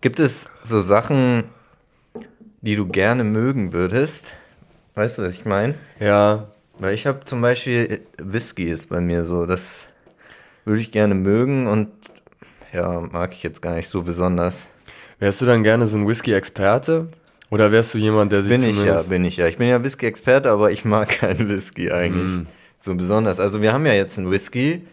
Gibt es so Sachen, die du gerne mögen würdest? Weißt du, was ich meine? Ja. Weil ich habe zum Beispiel Whisky ist bei mir so, das würde ich gerne mögen und ja, mag ich jetzt gar nicht so besonders. Wärst du dann gerne so ein Whisky-Experte? Oder wärst du jemand, der sich Bin ich ja, bin ich ja. Ich bin ja Whisky-Experte, aber ich mag keinen Whisky eigentlich Mm. so besonders. Also wir haben ja jetzt einen Whisky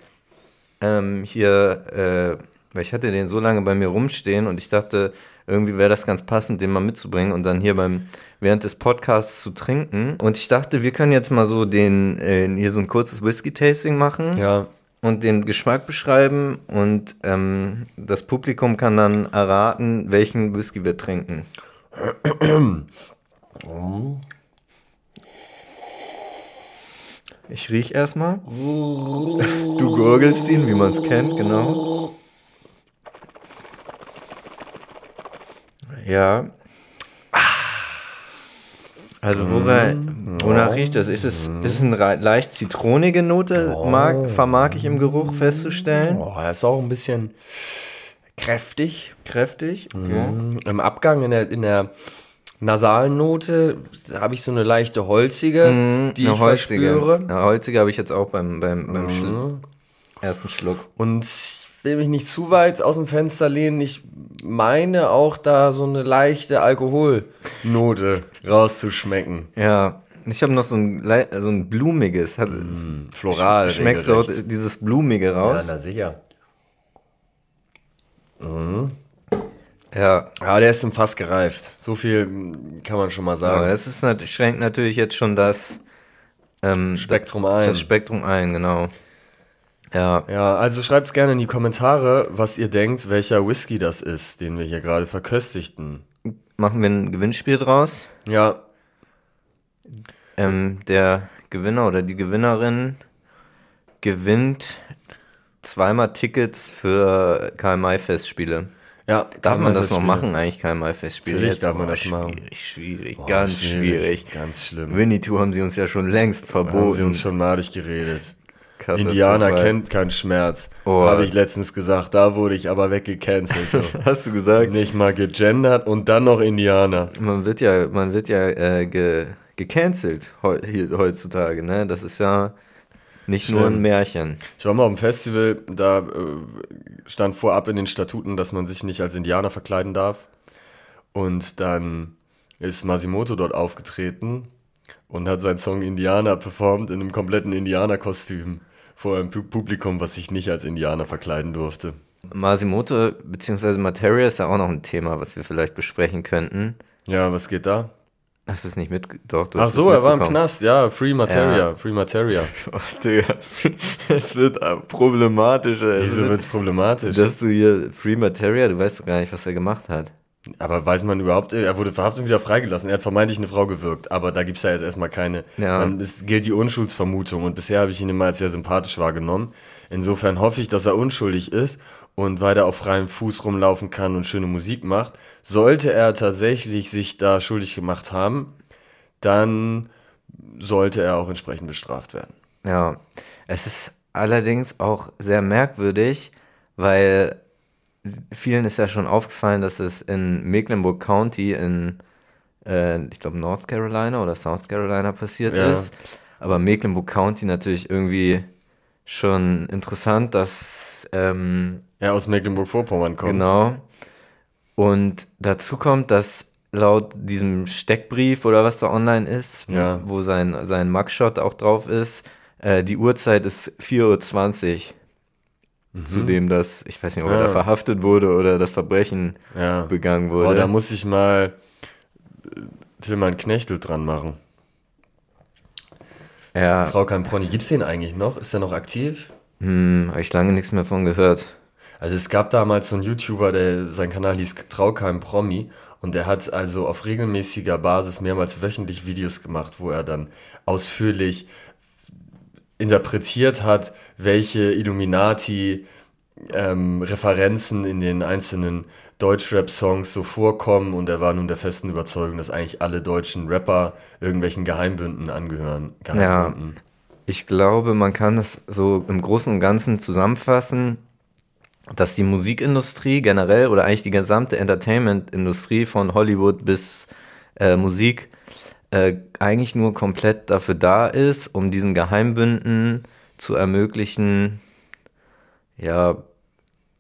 ähm, hier, äh, weil ich hatte den so lange bei mir rumstehen und ich dachte, irgendwie wäre das ganz passend, den mal mitzubringen und dann hier beim während des Podcasts zu trinken. Und ich dachte, wir können jetzt mal so den äh, hier so ein kurzes Whisky-Tasting machen Ja. und den Geschmack beschreiben und ähm, das Publikum kann dann erraten, welchen Whisky wir trinken. Ich riech erstmal. Du gurgelst ihn, wie man es kennt, genau. Ja. Also wora, wonach riecht das? Ist es ist eine leicht zitronige Note, mag, vermag ich im Geruch festzustellen? Oh, er ist auch ein bisschen kräftig. Kräftig, okay. Im Abgang, in der, in der nasalen Note, habe ich so eine leichte holzige, die Eine ich holzige. verspüre. Eine holzige habe ich jetzt auch beim, beim, beim Schlu- ersten Schluck. Und will mich nicht zu weit aus dem Fenster lehnen. Ich meine auch da so eine leichte Alkoholnote rauszuschmecken. Ja, ich habe noch so ein, lei- so ein blumiges. Hat, Floral. schmeckst du auch dieses blumige raus? Ja, na sicher. Ja, Ja, der ist im Fass gereift. So viel mm, kann man schon mal sagen. es ist nat schränkt natürlich jetzt schon das ähm, Spektrum das, ein. Das Spektrum ein, genau. Ja, Ja, also schreibt's gerne in die Kommentare, was ihr denkt, welcher Whisky das ist, den wir hier gerade verköstigten. machen wir ein Gewinnspiel draus. Ja, Ähm, der Gewinner oder die Gewinnerin gewinnt zweimal Tickets für KMI-Festspiele. ja. Darf man das noch machen, eigentlich KMI-Festspiele? Natürlich Jetzt? darf man Oh, das machen. Schwierig, schwierig, Boah, ganz schwierig. Ganz schlimm. Winnetou haben sie uns ja schon längst Haben sie verboten. uns schon madig geredet. Indianer kennt keinen Schmerz. Oh. Habe ich letztens gesagt. Da wurde ich aber weggecancelt. du. Hast du gesagt? Nicht mal gegendert und dann noch Indianer. Man wird ja, man wird ja äh, ge, gecancelt hier, heutzutage, ne? Das ist ja nicht nur ein. Märchen. Ich war mal auf dem Festival, da äh, stand vorab in den Statuten, dass man sich nicht als Indianer verkleiden darf. Und dann ist Masimoto dort aufgetreten und hat seinen Song Indianer performt in einem kompletten Indianerkostüm vor einem Pu- Publikum, was sich nicht als Indianer verkleiden durfte. Masimoto bzw. Materia ist ja auch noch ein Thema, was wir vielleicht besprechen könnten. Ja, was geht da? Hast du es nicht mit? Doch, Ach so, es er war im. Knast, ja, Free Materia, Ja. Free Materia. Oh, Digga. Es wird äh, problematischer. Es Wieso wird, wird's problematisch? dass du hier Free Materia, du weißt doch gar nicht, was er gemacht hat. Aber weiß man überhaupt, er wurde verhaftet und wieder freigelassen. Er hat vermeintlich eine Frau gewirkt, aber da gibt's ja jetzt erstmal keine. Ja. Es gilt die Unschuldsvermutung und bisher habe ich ihn immer als sehr sympathisch wahrgenommen. Insofern hoffe ich, dass er unschuldig ist und weiter auf freiem Fuß rumlaufen kann und schöne Musik macht. Sollte er tatsächlich sich da schuldig gemacht haben, dann sollte er auch entsprechend bestraft werden. Ja, es ist allerdings auch sehr merkwürdig, weil vielen ist ja schon aufgefallen, dass es in Mecklenburg County in, äh, ich glaube, North Carolina oder South Carolina passiert Ja. ist. Aber Mecklenburg County natürlich irgendwie schon interessant, dass ähm, Er aus Mecklenburg-Vorpommern kommt. Genau. Und dazu kommt, dass laut diesem Steckbrief oder was da online ist, Ja. wo sein, sein Mugshot auch drauf ist, äh, die Uhrzeit ist 4.20 Uhr. Zu dem das, ich weiß nicht, ob er da Mhm. Verhaftet wurde oder das Verbrechen Ja. begangen Boah, wurde. da muss ich mal äh, Tillmann Knechtel dran machen. ja, Traukeim Prony, gibt's den eigentlich noch? Ist der noch aktiv? hm, habe ich lange nichts mehr von gehört. Also es gab damals so einen YouTuber, der sein Kanal hieß Traukeim Promi und der hat also auf regelmäßiger Basis mehrmals wöchentlich Videos gemacht, wo er dann ausführlich interpretiert hat, welche Illuminati ähm, Referenzen in den einzelnen Deutschrap-Songs so vorkommen und er war nun der festen Überzeugung, dass eigentlich alle deutschen Rapper irgendwelchen Geheimbünden angehören. Geheimbünden. Ich glaube, man kann das so im Großen und Ganzen zusammenfassen. dass die Musikindustrie generell oder eigentlich die gesamte Entertainment-Industrie von Hollywood bis äh, Musik äh, eigentlich nur komplett dafür da ist, um diesen Geheimbünden zu ermöglichen, ja,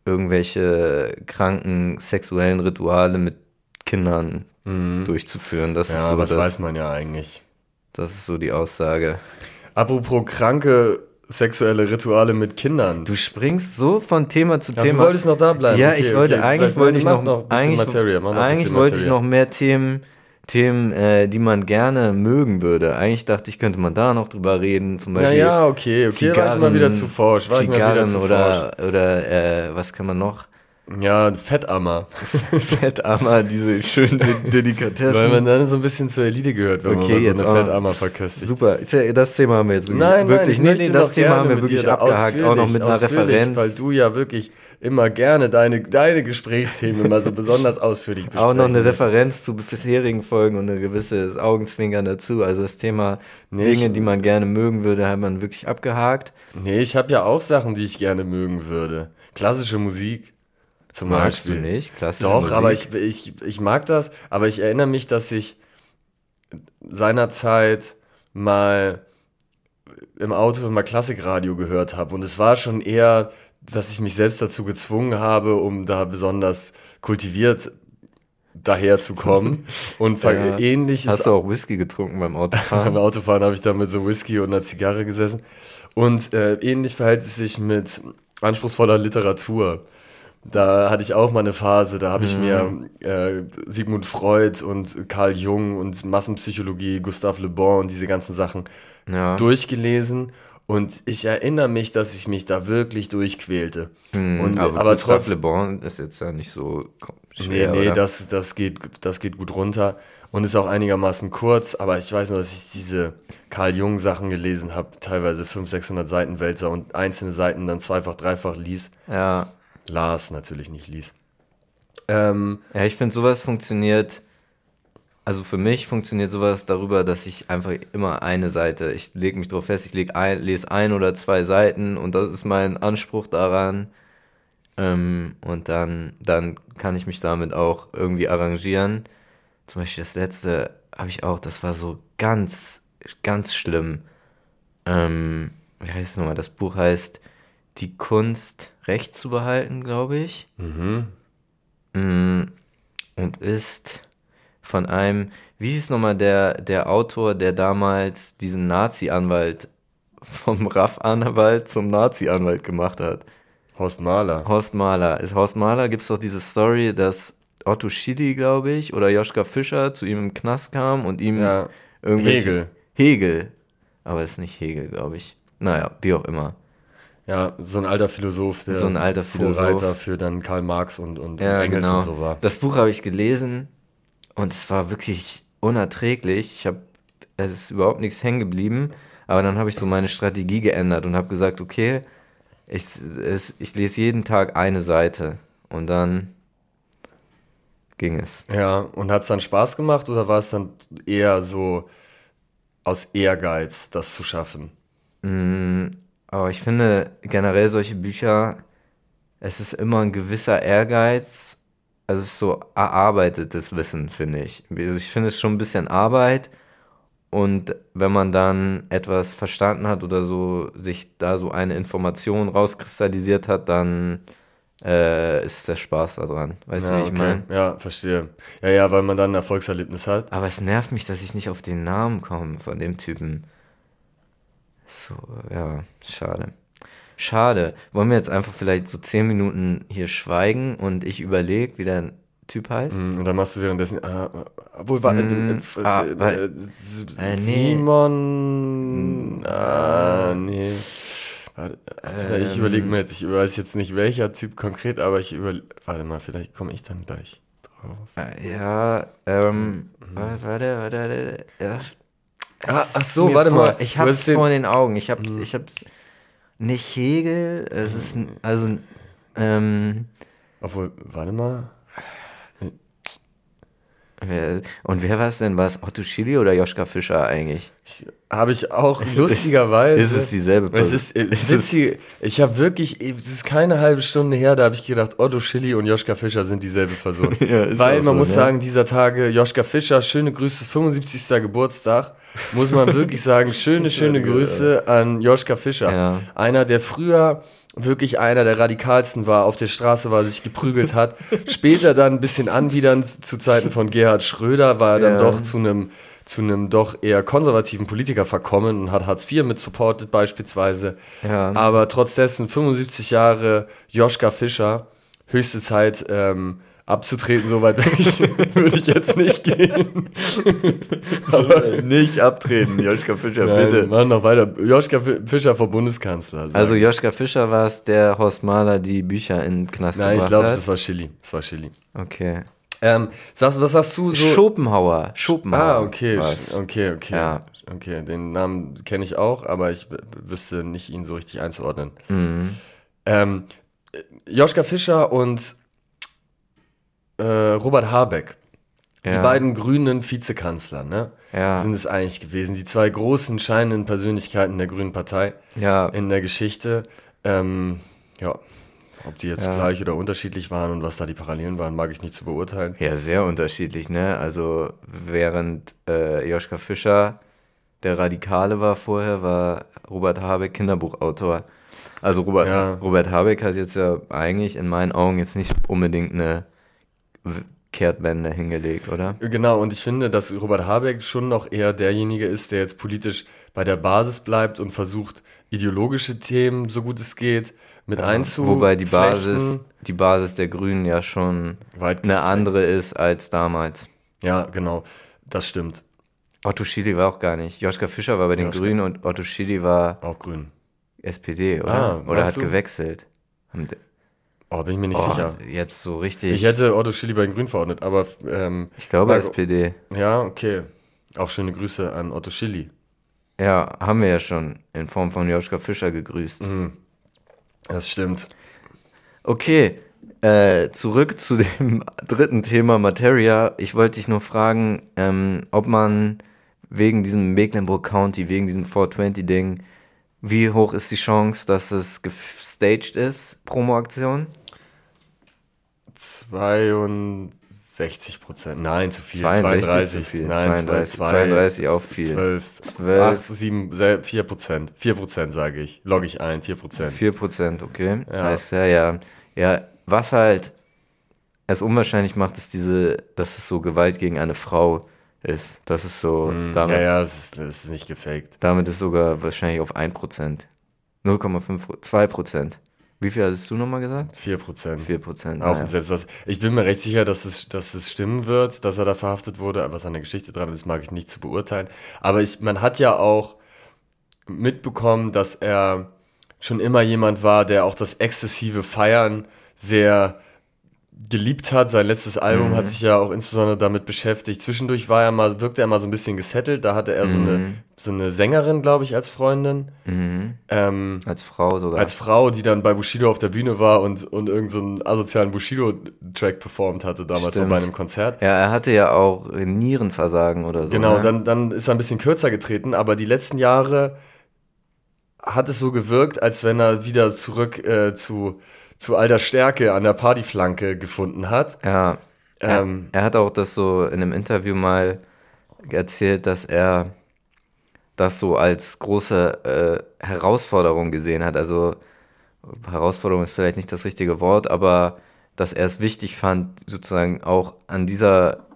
irgendwelche kranken sexuellen Rituale mit Kindern durchzuführen. Das ist Mhm. Ja, so das das, weiß man ja eigentlich. das ist so die Aussage. Apropos kranke sexuelle Rituale mit Kindern. Du springst so von Thema zu Ja, du Thema. wolltest noch da bleiben. Ja, Okay, ich wollte, okay. eigentlich wollte ich noch, bisschen eigentlich, noch eigentlich wollte ich noch mehr Themen, Themen, äh, die man gerne mögen würde. Eigentlich dachte ich, könnte man da noch drüber reden, zum Ja, Beispiel. ja, okay, okay, war ich mal wieder zu forsch, Zigarren oder, oder äh, was kann man noch? Ja, Fettammer. Fettammer, diese schönen De Delikatessen. Weil man dann so ein bisschen zur Elite gehört, wenn Okay, man jetzt so eine Fettammer verköstigt. Super, das Thema haben wir jetzt wirklich. Nein, nein, wirklich ich nee, nee, das Thema haben wir wirklich abgehakt, auch noch mit einer Referenz. Weil du ja wirklich immer gerne deine, deine Gesprächsthemen immer so besonders ausführlich. Auch noch eine. Referenz zu bisherigen Folgen und ein gewisses Augenzwinkern dazu. Also das Thema Nee, Dinge, die man gerne mögen würde, hat man wirklich abgehakt. Nee, ich habe ja auch Sachen, die ich gerne mögen würde. Klassische Musik zum Magst Beispiel. du nicht? Klassische Doch, Musik? aber ich, ich, ich mag das, aber ich erinnere mich, dass ich seinerzeit mal im Auto mal Klassikradio gehört habe und es war schon eher, dass ich mich selbst dazu gezwungen habe, um da besonders kultiviert daherzukommen und Ja. ähnliches Hast du auch Whisky getrunken beim beim Autofahren? Autofahren habe ich da mit so Whisky und einer Zigarre gesessen. Und äh, ähnlich verhält es sich mit anspruchsvoller Literatur. Da hatte ich auch mal eine Phase, da habe ich mir äh, Sigmund Freud und Carl Jung und Massenpsychologie, Gustave Le Bon und diese ganzen Sachen ja. durchgelesen. Und ich erinnere mich, dass ich mich da wirklich durchquälte. Hm, und, aber, aber Gustave trotz, Le Bon ist jetzt ja nicht so ko- Nee, schwer, nee, oder? das, das, geht, das geht gut runter und ist auch einigermaßen kurz, aber ich weiß nur, dass ich diese Carl Jung Sachen gelesen habe, teilweise 500, 600 Seiten Wälzer und einzelne Seiten dann zweifach, dreifach lies. ja. Las natürlich nicht lies. Ähm, ja, ich finde, sowas funktioniert, also für mich funktioniert sowas darüber, dass ich einfach immer eine Seite, ich lege mich drauf fest, ich leg ein, lese ein oder zwei Seiten und das ist mein Anspruch daran. Ähm, und dann, dann kann ich mich damit auch irgendwie arrangieren. Zum Beispiel das letzte habe ich auch, das war so ganz, ganz schlimm. Ähm, wie heißt es nochmal? Das Buch heißt Die Kunst, Recht zu behalten, glaube ich. Mm, Und ist von einem, wie hieß nochmal der, der Autor, der damals diesen Nazi-Anwalt vom RAF-Anwalt zum Nazi-Anwalt gemacht hat? Horst Mahler. Horst Mahler. Ist Horst Mahler gibt es doch diese Story, dass Otto Schilly, glaube ich, oder Joschka Fischer zu ihm im Knast kam und ihm Ja, irgendwelche... Hegel. Hegel. Aber es ist nicht Hegel, glaube ich. Naja, wie auch immer. Ja, so ein alter Philosoph, der So ein alter Philosoph. Vorreiter für dann Karl Marx und, und Ja, Engels genau. und so war. Das Buch habe ich gelesen und es war wirklich unerträglich. Ich habe, es ist überhaupt nichts hängen geblieben, aber dann habe ich so meine Strategie geändert und habe gesagt, okay, ich, es, ich lese jeden Tag eine Seite und dann ging es. Ja, und hat es dann Spaß gemacht oder war es dann eher so aus Ehrgeiz, das zu schaffen? Aber ich finde generell solche Bücher, es ist immer ein gewisser Ehrgeiz. Also es ist so erarbeitetes Wissen, finde ich. Also ich finde es schon ein bisschen Arbeit. Und wenn man dann etwas verstanden hat oder so, sich da so eine Information rauskristallisiert hat, dann äh, ist der Spaß daran. Weißt du, Ja, wie ich okay. meine? Ja, verstehe. Ja, ja, weil man dann ein Erfolgserlebnis hat. Aber es nervt mich, dass ich nicht auf den Namen komme von dem Typen. So, ja, schade. Schade. Wollen wir jetzt einfach vielleicht so zehn Minuten hier schweigen und ich überlege, wie der Typ heißt? Mm, Und dann machst du währenddessen, ah, obwohl, war, Mm, äh, f- ah, äh, äh, Äh, nee. Mm. Simon, ah, nee. Warte, äh, ich Ähm. überlege mir jetzt, ich weiß jetzt nicht welcher Typ konkret, aber ich über, warte mal, vielleicht komme ich dann gleich drauf. Äh, Ja, ähm, warte, warte, warte, warte. Ah, es ach so, warte vor, mal. Ich den- Mhm. vor den Augen. Ich hab, ich hab's nicht Hegel, es ist, n- also, ähm, Obwohl, warte mal. wer, und wer war es denn? War es Otto Schilly oder Joschka Fischer eigentlich? Habe ich auch lustigerweise. Ist es dieselbe Es Person? ist äh, witzig. Ich habe wirklich, es ist keine halbe Stunde her, da habe ich gedacht, Otto Schilly und Joschka Fischer sind dieselbe Person. Ja, ist Weil man so, muss ne? sagen, dieser Tage, Joschka Fischer, schöne Grüße, 75. Geburtstag, muss man wirklich sagen, schöne, schöne Grüße an Joschka Fischer. Ja. Einer, der früher wirklich einer der radikalsten war, auf der Straße war, sich geprügelt hat. Später dann ein bisschen anwidernd zu Zeiten von Gerhard Schröder, war er dann Ja. doch zu einem zu einem doch eher konservativen Politiker verkommen und hat Hartz IV mit supportet beispielsweise. Ja. Aber trotz dessen 75 Jahre Joschka Fischer, höchste Zeit ähm, abzutreten, soweit würde ich, würde ich jetzt nicht gehen. Aber nicht abtreten, Joschka Fischer, Nein, bitte. machen noch weiter. Joschka Fi- Fischer vor Bundeskanzler. Also. Joschka Fischer war es, der Horst Mahler die Bücher in den Knast Nein, ich glaube, das war Chili. Das war Chili. Okay. Ähm, sagst, was sagst du so? Schopenhauer. Schopenhauer. Ah, okay, war's. okay, okay. Ja. Okay, den Namen kenne ich auch, aber ich wüsste nicht, ihn so richtig einzuordnen. Mhm. Ähm, äh, Joschka Fischer und äh, Robert Habeck, die Ja. beiden grünen Vizekanzler, ne? Ja. Sind es eigentlich gewesen. Die zwei großen, scheinenden Persönlichkeiten der Grünen Partei Ja. in der Geschichte. Ähm, ja, ob die jetzt Ja. gleich oder unterschiedlich waren und was da die Parallelen waren, mag ich nicht zu beurteilen. Ja, sehr unterschiedlich, ne? Also während äh, Joschka Fischer der Radikale war vorher, war Robert Habeck Kinderbuchautor. Also Robert, Ja. Robert Habeck hat jetzt ja eigentlich in meinen Augen jetzt nicht unbedingt eine Kehrtwende hingelegt, oder? Genau, und ich finde, dass Robert Habeck schon noch eher derjenige ist, der jetzt politisch bei der Basis bleibt und versucht, ideologische Themen, so gut es geht, mit einzuflechten. Wobei die Basis, die Basis der Grünen ja schon Weit eine andere ist als damals. Ja, genau, das stimmt. Otto Schily war auch gar nicht. Joschka Fischer war bei den Joschka. Grünen und Otto Schily war Auch grün. SPD, oder? Ah, oder hat du? gewechselt. Oh, bin ich mir nicht Oh, sicher. jetzt so richtig. Ich hätte Otto Schilly bei den Grünen verordnet, aber ähm, Ich glaube Ja, SPD. ja, okay. Auch schöne Grüße an Otto Schilly. Ja, haben wir ja schon in Form von Joschka Fischer gegrüßt. Mhm. Das stimmt. Okay, äh, zurück zu dem dritten Thema Materia. Ich wollte dich nur fragen, ähm, ob man wegen diesem Mecklenburg County, wegen diesem 420-Ding, wie hoch ist die Chance, dass es gestaged ist, Promo-Aktion? 62 Prozent. Nein, zu viel. 62 32. zu viel. Nein, 32, 2, 32 auch viel. 12. 12. 8, 7, 4 Prozent. 4 Prozent sage ich. Logge ich ein. 4 Prozent. 4%, okay. Ja. Alles klar, ja. Ja, was halt es unwahrscheinlich macht, ist diese, dass es so Gewalt gegen eine Frau ist. Das ist so, damit, Ja, ja, das ist, das ist nicht gefaked. damit ist sogar wahrscheinlich auf 1%. 0,5, 2%. Wie viel hattest du nochmal gesagt? 4 Prozent. 4%. Auch Naja. selbst das. Ich bin mir recht sicher, dass es, dass es stimmen wird, dass er da verhaftet wurde. Was an der Geschichte dran ist, mag ich nicht zu beurteilen. Aber ich, man hat ja auch mitbekommen, dass er schon immer jemand war, der auch das exzessive Feiern sehr geliebt hat. Sein letztes Album hat sich ja auch insbesondere damit beschäftigt. Zwischendurch war er mal, wirkte er mal so ein bisschen gesettelt. Da hatte er so, eine, so eine Sängerin, glaube ich, als Freundin. Mhm. Ähm, Als Frau sogar. als Frau, die dann bei Bushido auf der Bühne war und, und irgendeinen so asozialen Bushido-Track performt hatte, damals so Stimmt. bei einem Konzert. ja, er hatte ja auch Nierenversagen oder so. Genau, ne? dann, dann ist er ein bisschen kürzer getreten, aber die letzten Jahre hat es so gewirkt, als wenn er wieder zurück äh, zu, zu alter Stärke an der Partyflanke gefunden hat. Ja. Er, Ähm, er hat auch das so in einem Interview mal erzählt, dass er das so als große äh, Herausforderung gesehen hat. Also Herausforderung ist vielleicht nicht das richtige Wort, aber dass er es wichtig fand, sozusagen auch an dieser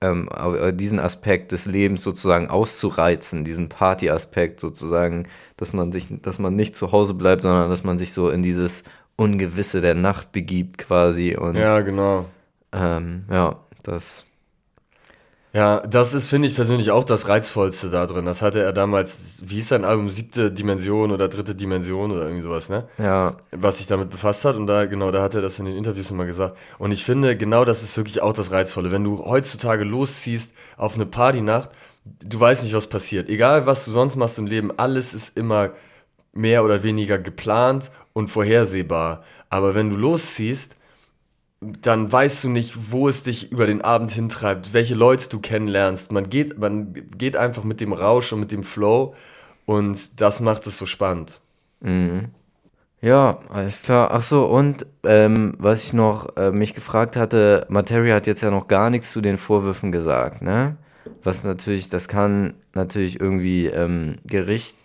ähm, au- diesen Aspekt des Lebens sozusagen auszureizen, diesen Party-Aspekt sozusagen, dass man sich, dass man nicht zu Hause bleibt, sondern dass man sich so in dieses Ungewisse der Nacht begibt quasi und ja, genau. ähm, ja, das. Ja, das ist, finde ich persönlich auch das Reizvollste da drin. Das hatte er damals, wie hieß sein Album, siebte Dimension oder dritte Dimension oder irgendwie sowas, ne? Ja, was sich damit befasst hat und da genau da hat er das in den Interviews immer gesagt und ich finde genau das ist wirklich auch das reizvolle wenn du heutzutage losziehst auf eine Partynacht du weißt nicht was passiert egal was du sonst machst im Leben alles ist immer mehr oder weniger geplant und vorhersehbar aber wenn du losziehst dann weißt du nicht, wo es dich über den Abend hintreibt, welche Leute du kennenlernst. Man geht, man geht einfach mit dem Rausch und mit dem Flow und das macht es so spannend. Mhm. Ja, alles klar. Ach so, und ähm, was ich noch äh, mich gefragt hatte, Materia hat jetzt ja noch gar nichts zu den Vorwürfen gesagt, ne? Was natürlich, das kann natürlich irgendwie ähm, Gericht,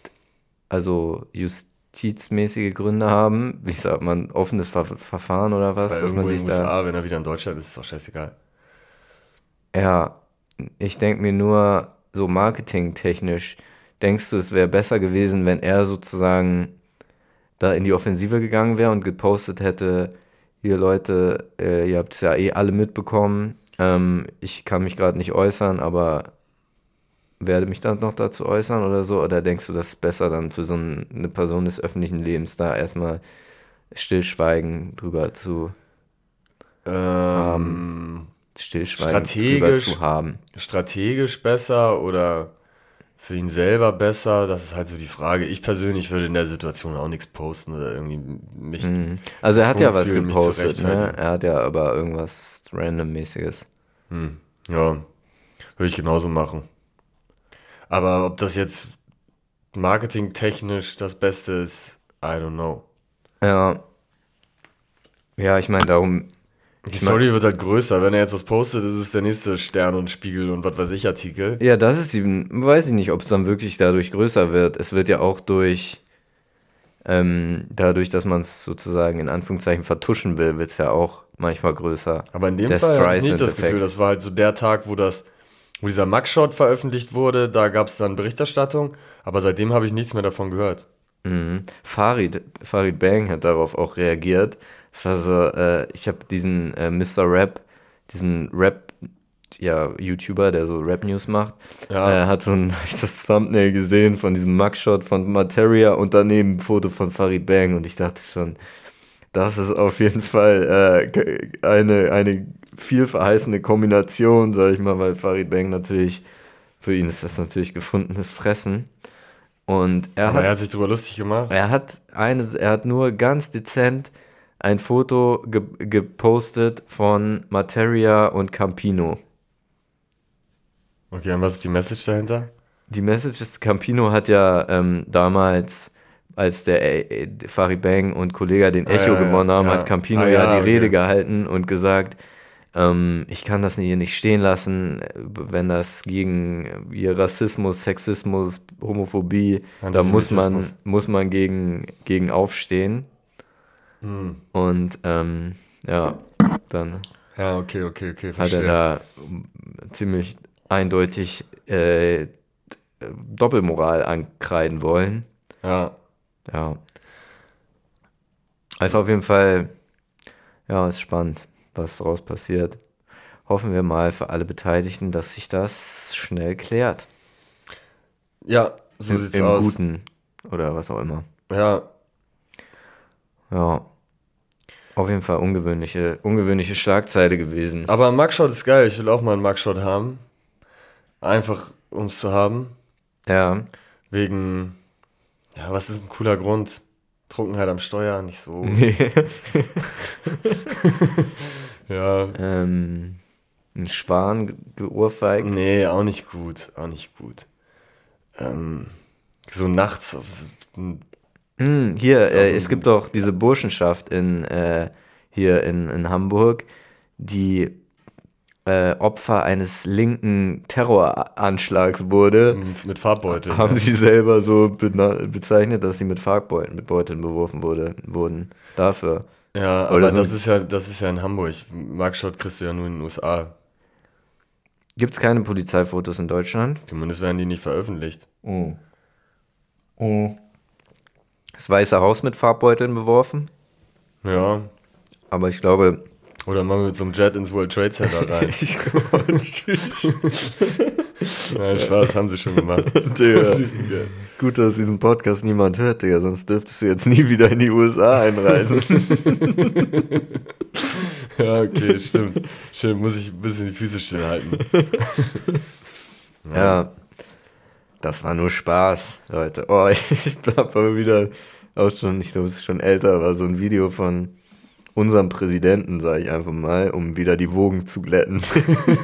also justizmäßige Gründe haben. Wie sagt man, offenes Ver Verfahren oder was? Weil dass man irgendwo in sich den da. USA, wenn er wieder in Deutschland ist, ist doch scheißegal. Ja, ich denke mir nur, so marketingtechnisch, denkst du, es wäre besser gewesen, wenn er sozusagen da in die Offensive gegangen wäre und gepostet hätte, hier Leute, äh, ihr habt es ja eh alle mitbekommen, ähm, ich kann mich gerade nicht äußern, aber werde mich dann noch dazu äußern oder so? Oder denkst du, das ist besser dann für so ein, eine Person des öffentlichen Lebens da erstmal stillschweigen drüber zu Ähm, stillschweigen drüber zu haben? strategisch besser oder für ihn selber besser? Das ist halt so die Frage. Ich persönlich würde in der Situation auch nichts posten oder irgendwie mich. Mhm. Also er hat ja was fühlen, gepostet, ne? Er hat ja aber irgendwas randommäßiges. Hm, ja, würde ich genauso machen. Aber ob das jetzt marketingtechnisch das Beste ist, I don't know. Ja. Ja, ich meine, darum. Die Ich mein- Story wird halt größer. Wenn er jetzt was postet, ist es der nächste Stern und Spiegel und was weiß ich Artikel. Ja, das ist eben, weiß ich nicht, ob es dann wirklich dadurch größer wird. Es wird ja auch durch, ähm, dadurch, dass man es sozusagen in Anführungszeichen vertuschen will, wird es ja auch manchmal größer. Aber in dem Der Fall habe ich nicht das. Gefühl, das war halt so der Tag, wo das, wo dieser Mugshot veröffentlicht wurde, da gab es dann Berichterstattung, aber seitdem habe ich nichts mehr davon gehört. Mhm. Farid, Farid Bang hat darauf auch reagiert. Es war so, äh, ich habe diesen äh, Mr. Rap, diesen Rap, ja, YouTuber, der so Rap-News macht, Ja. äh, hat so ein, ich das Thumbnail gesehen von diesem Mugshot von Materia und daneben ein Foto von Farid Bang und ich dachte schon, das ist auf jeden Fall äh, eine, eine vielverheißende Kombination, sag ich mal, weil Farid Bang natürlich, für ihn ist das natürlich gefundenes Fressen. Und er Aber hat er hat sich darüber lustig gemacht. er hat eine, er hat nur ganz dezent ein Foto ge gepostet von Materia und Campino. Okay, und was ist die Message dahinter? Die Message ist, Campino hat ja ähm, damals, als der äh, Farid Bang und Kollega den Ah, Echo ja, gewonnen haben, ja. hat Campino Ah, ja, ja, die Rede okay. gehalten und gesagt, ähm, ich kann das hier nicht stehen lassen, wenn das gegen hier Rassismus, Sexismus, Homophobie, da muss man, muss man gegen, gegen aufstehen. Hm. Und ähm, ja, dann Ja, okay, okay, okay, hat verstehe. er da ziemlich eindeutig äh, Doppelmoral ankreiden wollen. Ja, Ja. Also auf jeden Fall, ja, ist spannend, was daraus passiert. Hoffen wir mal für alle Beteiligten, dass sich das schnell klärt. ja, so Im, sieht's Im aus. Guten oder was auch immer. Ja, Ja. Auf jeden Fall ungewöhnliche, ungewöhnliche Schlagzeile gewesen. aber ein Mugshot ist geil. Ich will auch mal einen Mugshot haben. Einfach, um es zu haben. Ja. Wegen, ja, was ist ein cooler Grund? Trunkenheit am Steuer, nicht so. Ja, ähm, ein Schwan ge- geohrfeigt. nee, auch nicht gut, auch nicht gut. Ähm, so nachts Hm, hier, äh, es gibt doch diese Burschenschaft in, äh, hier in, in Hamburg, die äh, Opfer eines linken Terroranschlags wurde. mit Farbbeutel. Haben sie selber so bezeichnet, dass sie mit Farbbeuteln mit Beuteln beworfen wurde, wurden. Dafür. Ja, aber so- das ist ja, das ist ja in Hamburg. Mugshot kriegst du ja nur in den USA. Gibt es keine Polizeifotos in Deutschland? Zumindest werden die nicht veröffentlicht. Oh. Oh. Das Weiße Haus mit Farbbeuteln beworfen? Ja. Aber ich glaube, Oder mal mit so einem Jet ins World Trade Center rein. ich Nein, Spaß, haben sie schon gemacht. Digga. Gut, dass diesen Podcast niemand hört, Digga, sonst dürftest du jetzt nie wieder in die USA einreisen. ja, okay, stimmt. Schön, muss ich ein bisschen die Füße stillhalten. ja. Das war nur Spaß, Leute. Oh, ich hab aber wieder auch schon, ich glaube, es ist schon älter, aber so ein Video von, unserem Präsidenten, sage ich einfach mal, um wieder die Wogen zu glätten.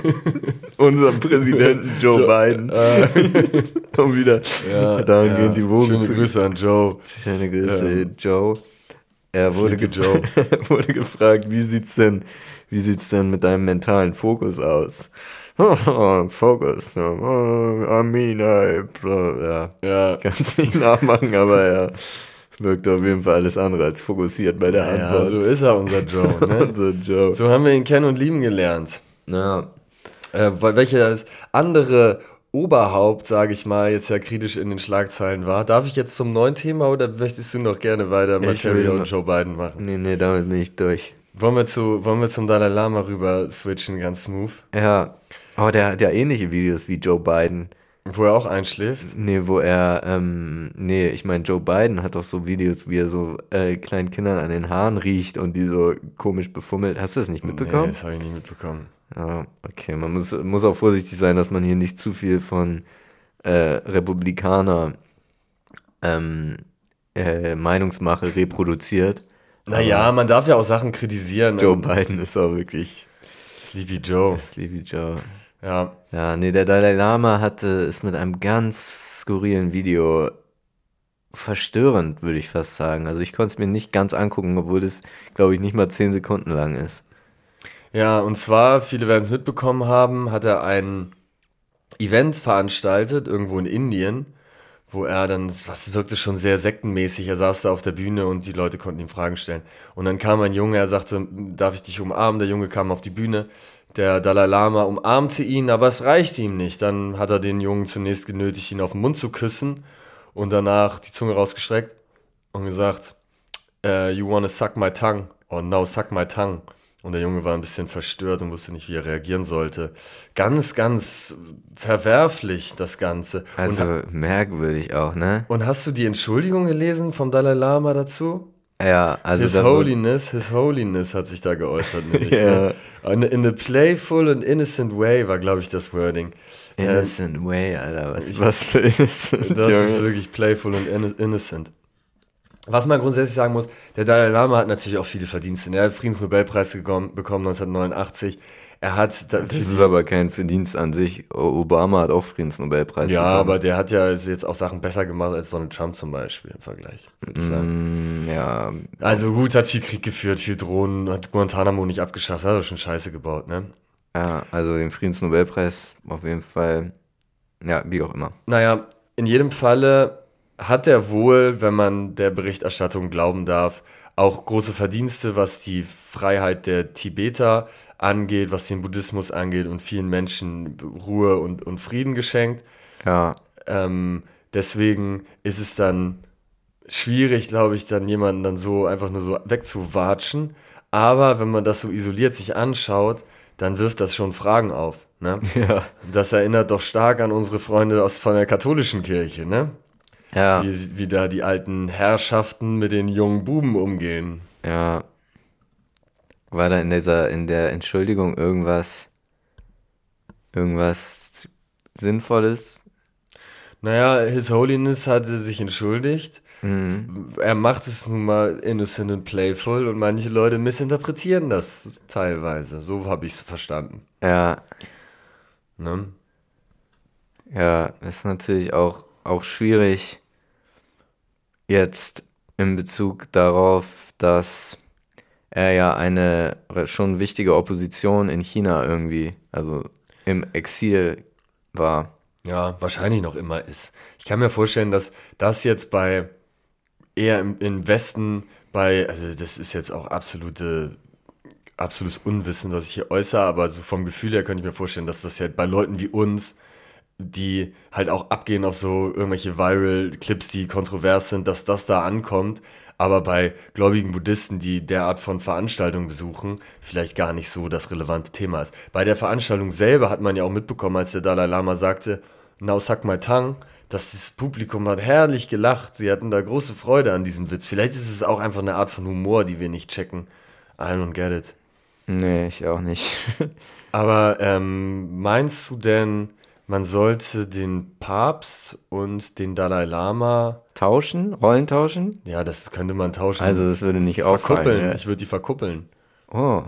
unserem Präsidenten Joe, Joe Biden. Äh, um wieder ja, dahingehend ja. die Wogen Schöne zu Grüße an Joe. Schöne Grüße, ähm, Joe. Er wurde, ge Joe. wurde gefragt, wie sieht's denn, wie sieht's denn mit deinem mentalen Fokus aus? Fokus. I mean, I, ja. ja. Kannst nicht nachmachen, aber ja. Wirkt auf jeden Fall alles andere als fokussiert bei der ja, Antwort. Ja, so ist er, unser Joe. Ne? unser Joe. So haben wir ihn kennen und lieben gelernt. Ja. Äh, welches andere Oberhaupt, sage ich mal, jetzt ja kritisch in den Schlagzeilen war. Darf ich jetzt zum neuen Thema oder möchtest du noch gerne weiter Materia und Joe Biden machen? Nee, nee, damit bin ich durch. Wollen wir, zu, wollen wir zum Dalai Lama rüber switchen, ganz smooth? Ja, aber der hat ja ähnliche Videos wie Joe Biden. Wo er auch einschläft? Nee, wo er, ähm, nee, ich meine, Joe Biden hat auch so Videos, wie er so äh, kleinen Kindern an den Haaren riecht und die so komisch befummelt. Hast du das nicht mitbekommen? Nee, das habe ich nicht mitbekommen. Ja, okay, man muss, muss auch vorsichtig sein, dass man hier nicht zu viel von äh, Republikaner ähm, äh, Meinungsmache reproduziert. Naja, man darf ja auch Sachen kritisieren. Joe Biden ist auch wirklich Sleepy Joe. Sleepy Joe. Ja. Ja, nee, der Dalai Lama hatte es mit einem ganz skurrilen Video verstörend, würde ich fast sagen. Also ich konnte es mir nicht ganz angucken, obwohl es, glaube ich, nicht mal zehn Sekunden lang ist. Ja, und zwar, viele werden es mitbekommen haben, hat er ein Event veranstaltet, irgendwo in Indien, wo er dann, was wirkte schon sehr sektenmäßig, er saß da auf der Bühne und die Leute konnten ihm Fragen stellen. Und dann kam ein Junge, er sagte, darf ich dich umarmen? Der Junge kam auf die Bühne, der Dalai Lama umarmte ihn, aber es reichte ihm nicht. Dann hat er den Jungen zunächst genötigt, ihn auf den Mund zu küssen und danach die Zunge rausgestreckt und gesagt, uh, you wanna suck my tongue or now suck my tongue. Und der Junge war ein bisschen verstört und wusste nicht, wie er reagieren sollte. Ganz, ganz verwerflich das Ganze. Also merkwürdig auch, ne? Und hast du die Entschuldigung gelesen vom Dalai Lama dazu? Ja, also. His Holiness, His Holiness hat sich da geäußert, nämlich. ja. ne? In a playful and innocent way war, glaube ich, das Wording. Innocent ähm, way, Alter, was, ich, was für innocent. Das Junge. ist wirklich playful and innocent. Was man grundsätzlich sagen muss, der Dalai Lama hat natürlich auch viele Verdienste. Er hat Friedensnobelpreis bekommen, 1989. Er hat. Da, das ist aber kein Verdienst an sich. Obama hat auch Friedensnobelpreis ja, bekommen. Ja, aber der hat ja jetzt auch Sachen besser gemacht als Donald Trump zum Beispiel im Vergleich. Mm, ja. Also gut, hat viel Krieg geführt, viel Drohnen, hat Guantanamo nicht abgeschafft, hat er schon Scheiße gebaut, ne? Ja, also den Friedensnobelpreis auf jeden Fall. Ja, wie auch immer. Naja, in jedem Falle hat er wohl, wenn man der Berichterstattung glauben darf, auch große Verdienste, was die Freiheit der Tibeter angeht, was den Buddhismus angeht und vielen Menschen Ruhe und, und Frieden geschenkt. Ja. Ähm, deswegen ist es dann schwierig, glaube ich, dann jemanden dann so einfach nur so wegzuwatschen. Aber wenn man das so isoliert sich anschaut, dann wirft das schon Fragen auf. Ne? Ja. Das erinnert doch stark an unsere Freunde aus von der katholischen Kirche, ne? Ja. Wie, wie da die alten Herrschaften mit den jungen Buben umgehen. Ja. War da in dieser, in der Entschuldigung irgendwas, irgendwas Sinnvolles? Naja, His Holiness hatte sich entschuldigt. Mhm. Er macht es nun mal innocent and playful und manche Leute missinterpretieren das teilweise. So habe ich es verstanden. Ja. Ne? Ja, ist natürlich auch auch schwierig jetzt in Bezug darauf, dass er ja eine schon wichtige Opposition in China irgendwie, also im Exil war. Ja, wahrscheinlich noch immer ist. Ich kann mir vorstellen, dass das jetzt bei eher im, im Westen bei, also das ist jetzt auch absolute absolutes Unwissen, was ich hier äußere, aber so vom Gefühl her könnte ich mir vorstellen, dass das ja bei Leuten wie uns die halt auch abgehen auf so irgendwelche Viral-Clips, die kontrovers sind, dass das da ankommt, aber bei gläubigen Buddhisten, die derart von Veranstaltungen besuchen, vielleicht gar nicht so das relevante Thema ist. Bei der Veranstaltung selber hat man ja auch mitbekommen, als der Dalai Lama sagte, now suck my tongue, dass das Publikum hat herrlich gelacht, sie hatten da große Freude an diesem Witz. Vielleicht ist es auch einfach eine Art von Humor, die wir nicht checken. I don't get it. Nee, ich auch nicht. aber ähm, meinst du denn, man sollte den Papst und den Dalai Lama, Tauschen? Rollen tauschen? ja, das könnte man tauschen. Also das würde nicht auffallen. verkuppeln. Ja. Ich würde die verkuppeln. Oh,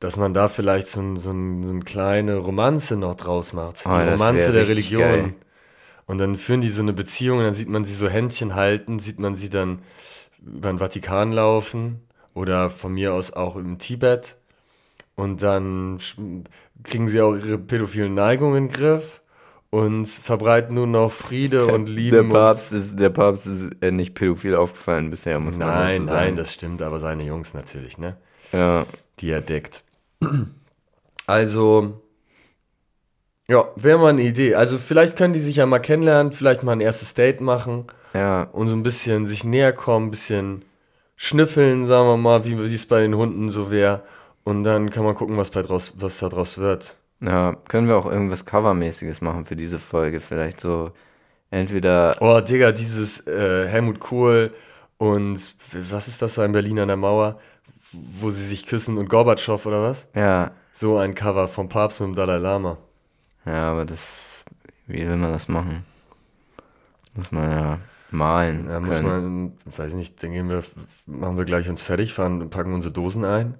Dass man da vielleicht so, ein, so, ein, so eine kleine Romanze noch draus macht. Die Oh, das Romanze der Religion. geil. Und dann führen die so eine Beziehung und dann sieht man sie so Händchen halten, sieht man sie dann über den Vatikan laufen oder von mir aus auch im Tibet. Und dann kriegen sie auch ihre pädophilen Neigungen in den Griff und verbreiten nur noch Friede und Liebe. der Papst ist, der Papst ist äh, nicht pädophil aufgefallen bisher, muss man Nein, dazu sagen. nein, das stimmt, aber seine Jungs natürlich, ne? Ja, Die er deckt. Also, ja, wäre mal eine Idee. Also vielleicht können die sich ja mal kennenlernen, vielleicht mal ein erstes Date machen ja, und so ein bisschen sich näher kommen, ein bisschen schnüffeln, sagen wir mal, wie es bei den Hunden so wäre. Und dann kann man gucken, was, bei draus, was da draus wird. ja. Können wir auch irgendwas Covermäßiges machen für diese Folge? Vielleicht so entweder Oh, Digga, dieses äh, Helmut Kohl und was ist das da in Berlin an der Mauer, wo sie sich küssen und Gorbatschow oder was? ja, So ein Cover vom Papst und dem Dalai Lama. ja, aber das, wie will man das machen? Muss man ja malen. Da muss können. man, weiß nicht, dann gehen wir, machen wir gleich uns fertig, fahren, packen unsere Dosen ein,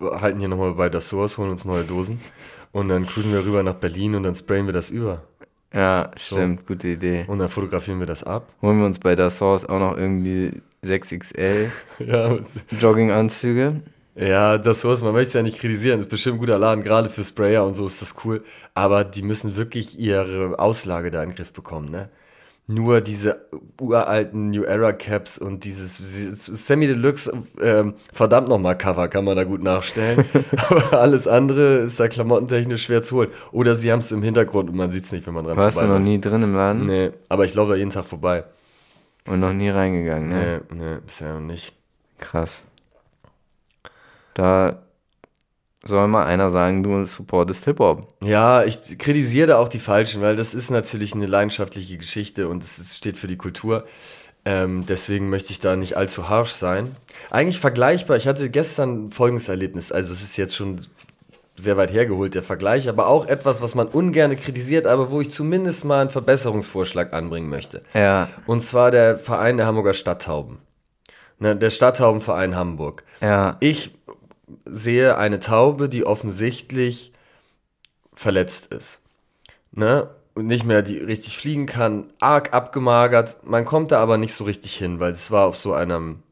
halten hier nochmal bei das Source, holen uns neue Dosen und dann cruisen wir rüber nach Berlin und dann sprayen wir das über. Ja, stimmt, gute Idee. Und dann fotografieren wir das ab. Holen wir uns bei der Source auch noch irgendwie 6XL Ja, Jogginganzüge. ja das Source, man möchte es ja nicht kritisieren, ist bestimmt ein guter Laden, gerade für Sprayer und so ist das cool, aber die müssen wirklich ihre Auslage da in den Griff bekommen, ne? Nur diese uralten New Era Caps und dieses, dieses Semi Deluxe, ähm, verdammt nochmal Cover kann man da gut nachstellen. Aber alles andere ist da klamottentechnisch schwer zu holen. Oder sie haben es im Hintergrund und man sieht es nicht, wenn man dran Warst du noch nie drin im Laden? Nee, aber ich laufe da jeden Tag vorbei. Und noch nie reingegangen, ne? Nee, nee, bisher noch nicht. Krass. Da soll mal einer sagen, du supportest Hip-Hop. Ja, ich kritisiere da auch die Falschen, weil das ist natürlich eine leidenschaftliche Geschichte und es steht für die Kultur. Ähm, deswegen möchte ich da nicht allzu harsh sein. Eigentlich vergleichbar. Ich hatte gestern folgendes Erlebnis. Also es ist jetzt schon sehr weit hergeholt, der Vergleich, aber auch etwas, was man ungern kritisiert, aber wo ich zumindest mal einen Verbesserungsvorschlag anbringen möchte. Ja, Und zwar der Verein der Hamburger Stadttauben. Ne, der Stadttaubenverein Hamburg. ja, Ich sehe eine Taube, die offensichtlich verletzt ist. Ne? Und nicht mehr die richtig fliegen kann, arg abgemagert. Man kommt da aber nicht so richtig hin, weil es war auf so einem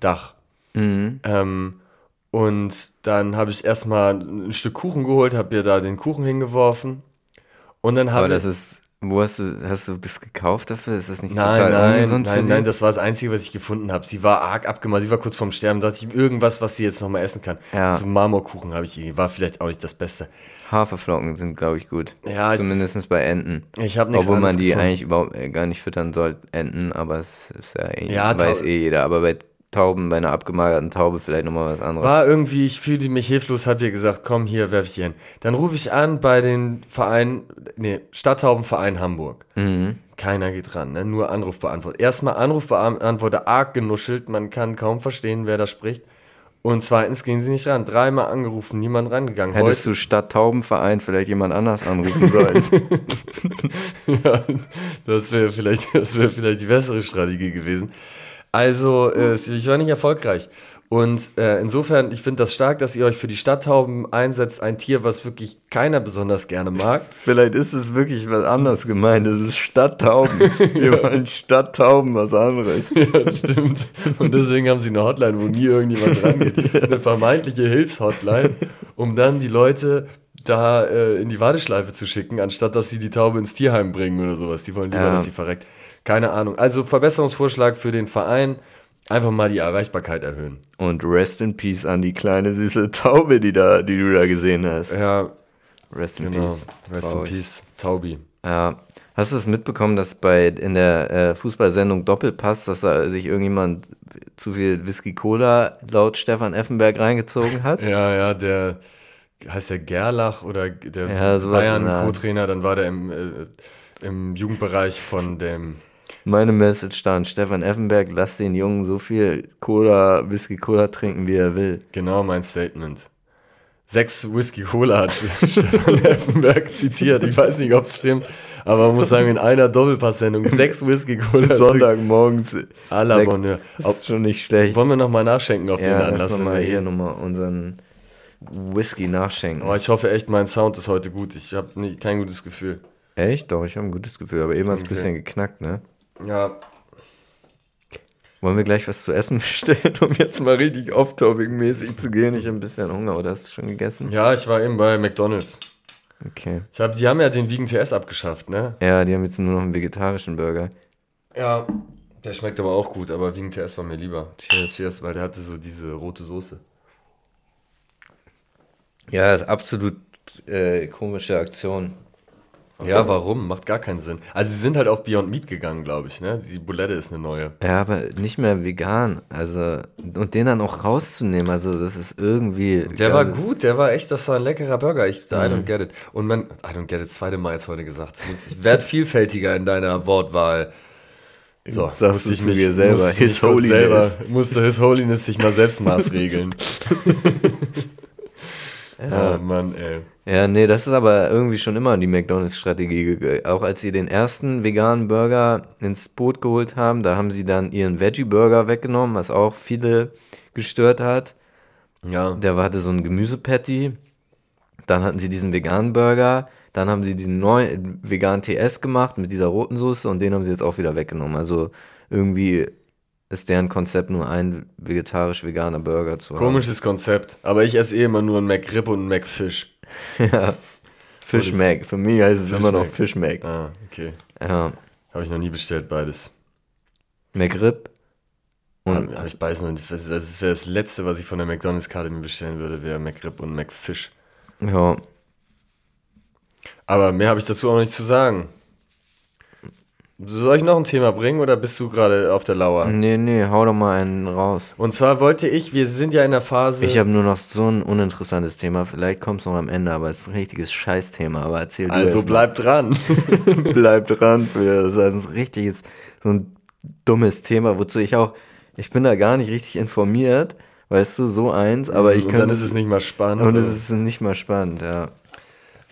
Dach. mhm. Ähm, und dann habe ich erstmal ein Stück Kuchen geholt, habe ihr da den Kuchen hingeworfen. Und dann aber habe das ist, wo hast du, hast du das gekauft dafür? Ist das nicht Nein, total nein, ungesund nein, nein, das war das Einzige, was ich gefunden habe. Sie war arg abgemagert, sie war kurz vorm Sterben, da dachte ich, irgendwas, was sie jetzt nochmal essen kann. Ja. So Marmorkuchen habe ich ihr, war vielleicht auch nicht das Beste. Haferflocken sind, glaube ich, gut. Ja, es Zumindest bei Enten. Ich habe nichts Obwohl man die gefunden. eigentlich überhaupt äh, gar nicht füttern soll, Enten, aber es ist ja, eh, Ja, weiß eh jeder. Aber bei Tauben, bei einer abgemagerten Taube vielleicht nochmal was anderes. War irgendwie, ich fühlte mich hilflos, hab ihr gesagt, komm hier, werf ich hier hin. Dann rufe ich an bei den Verein, nee, Stadttaubenverein Hamburg. Mhm. Keiner geht ran, ne? nur Anrufbeantworter. Erstmal Anrufbeantworter arg genuschelt, man kann kaum verstehen, wer da spricht. Und zweitens gehen sie nicht ran. Dreimal angerufen, niemand rangegangen. Hättest du statt Taubenverein vielleicht jemand anders anrufen sollen? ja, das wäre vielleicht, das wäre vielleicht die bessere Strategie gewesen. Also, äh, ich war nicht erfolgreich. Und äh, insofern, ich finde das stark, dass ihr euch für die Stadttauben einsetzt. Ein Tier, was wirklich keiner besonders gerne mag. vielleicht ist es wirklich was anderes gemeint. Es ist Stadttauben. Wir wollen Stadttauben was anderes. ja, stimmt. Und deswegen haben sie eine Hotline, wo nie irgendjemand rangeht. Eine vermeintliche Hilfshotline, um dann die Leute da äh, in die Warteschleife zu schicken, anstatt dass sie die Taube ins Tierheim bringen oder sowas. Die wollen lieber, Ja. dass sie verreckt. Keine Ahnung. Also Verbesserungsvorschlag für den Verein. Einfach mal die Erreichbarkeit erhöhen. Und rest in peace an die kleine süße Taube, die, da, die du da gesehen hast. Ja, Rest in genau. peace. Rest in Traurig. Peace, Taubi. Ja. Hast du es mitbekommen, dass bei in der äh, Fußballsendung Doppelpass, dass da sich irgendjemand zu viel Whisky Cola laut Stefan Effenberg reingezogen hat? Ja, ja, der heißt der Gerlach oder der Ja, in Art. Bayern-Co-Trainer, dann war der im, äh, im Jugendbereich von dem Meine Message stand, Stefan Effenberg, lass den Jungen so viel Cola, Whisky Cola trinken, wie er will. Genau mein Statement. Sechs Whisky Cola hat Stefan Effenberg zitiert. Ich weiß nicht, ob es stimmt, aber man muss sagen, in einer Doppelpass-Sendung sechs Whisky Cola. Sonntagmorgens. À la Bonheur. Ist schon nicht schlecht. Wollen wir nochmal nachschenken auf den ja, Anlass? lass wenn nochmal wir hier nochmal unseren Whisky nachschenken. Oh, ich hoffe echt, mein Sound ist heute gut. Ich habe kein gutes Gefühl. Echt? Doch, ich habe ein gutes Gefühl, aber eben hat es ein bisschen geknackt, ne? Ja, Wollen wir gleich was zu essen bestellen, um jetzt mal richtig off-topic-mäßig zu gehen? Ich habe ein bisschen Hunger, oder hast du schon gegessen? ja, ich war eben bei McDonalds. Okay. Ich hab, die haben ja den Vegan TS abgeschafft, ne? Ja, die haben jetzt nur noch einen vegetarischen Burger. Ja, der schmeckt aber auch gut, aber Vegan TS war mir lieber. Cheers. Cheers, weil der hatte so diese rote Soße. Ja, absolut äh, komische Aktion. Ja, warum? Macht gar keinen Sinn. Also sie sind halt auf Beyond Meat gegangen, glaube ich, ne? Die Bulette ist eine neue. Ja, aber nicht mehr vegan. Also, und den dann auch rauszunehmen, also das ist irgendwie. Der war gut, der war echt, das war ein leckerer Burger. Ich, I don't get it. Und man, I don't get it, zweite Mal jetzt heute gesagt. Ich werde vielfältiger in deiner Wortwahl. So, Sagst musste du ich mich dir selber, musste His Holiness. Selber, musste His Holiness sich mal selbst maßregeln. Oh Mann, ey. Ja, nee, das ist aber irgendwie schon immer die McDonalds-Strategie. Auch als sie den ersten veganen Burger ins Boot geholt haben, da haben sie dann ihren Veggie-Burger weggenommen, was auch viele gestört hat. Ja, Der hatte so ein Gemüsepatty. Dann hatten sie diesen veganen Burger. Dann haben sie diesen neuen veganen TS gemacht mit dieser roten Soße und den haben sie jetzt auch wieder weggenommen. Also irgendwie ist deren Konzept nur ein vegetarisch-veganer Burger zu haben. komisches Konzept. Aber ich esse eh immer nur einen McRib und einen McFish. Ja. Fish Mac. Für mich heißt es Fish immer noch Mac. Fish Mac. Ah, okay. Ja. Habe ich noch nie bestellt, beides. McRib. Und Habe hab ich beides noch nicht. Das, das wäre das Letzte, was ich von der McDonalds-Karte mir bestellen würde, wäre McRib und McFish. ja, Aber mehr habe ich dazu auch nicht zu sagen. Soll ich noch ein Thema bringen oder bist du gerade auf der Lauer? nee, nee, hau doch mal einen raus. Und zwar wollte ich, wir sind ja in der Phase. Ich habe nur noch so ein uninteressantes Thema. Vielleicht kommt es noch am Ende, aber es ist ein richtiges Scheißthema. Aber erzähl du also erst mal. bleib dran. bleib dran für das ist ein richtiges, so ein dummes Thema, wozu ich auch, ich bin da gar nicht richtig informiert, weißt du, so eins, aber ich und kann dann ist es nicht mal spannend. und es ist nicht mal spannend, ja.